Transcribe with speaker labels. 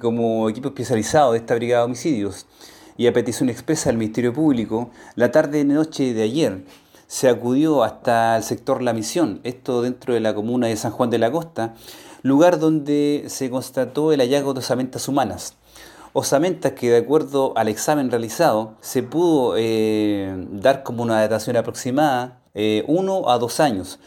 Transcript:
Speaker 1: como equipo especializado de esta brigada de homicidios y a petición expresa del Ministerio Público, la tarde y noche de ayer se acudió hasta el sector La Misión, esto dentro de la comuna de San Juan de la Costa, lugar donde se constató el hallazgo de osamentas humanas. Osamentas que de acuerdo al examen realizado se pudo eh, dar como una datación aproximada eh, uno a dos años,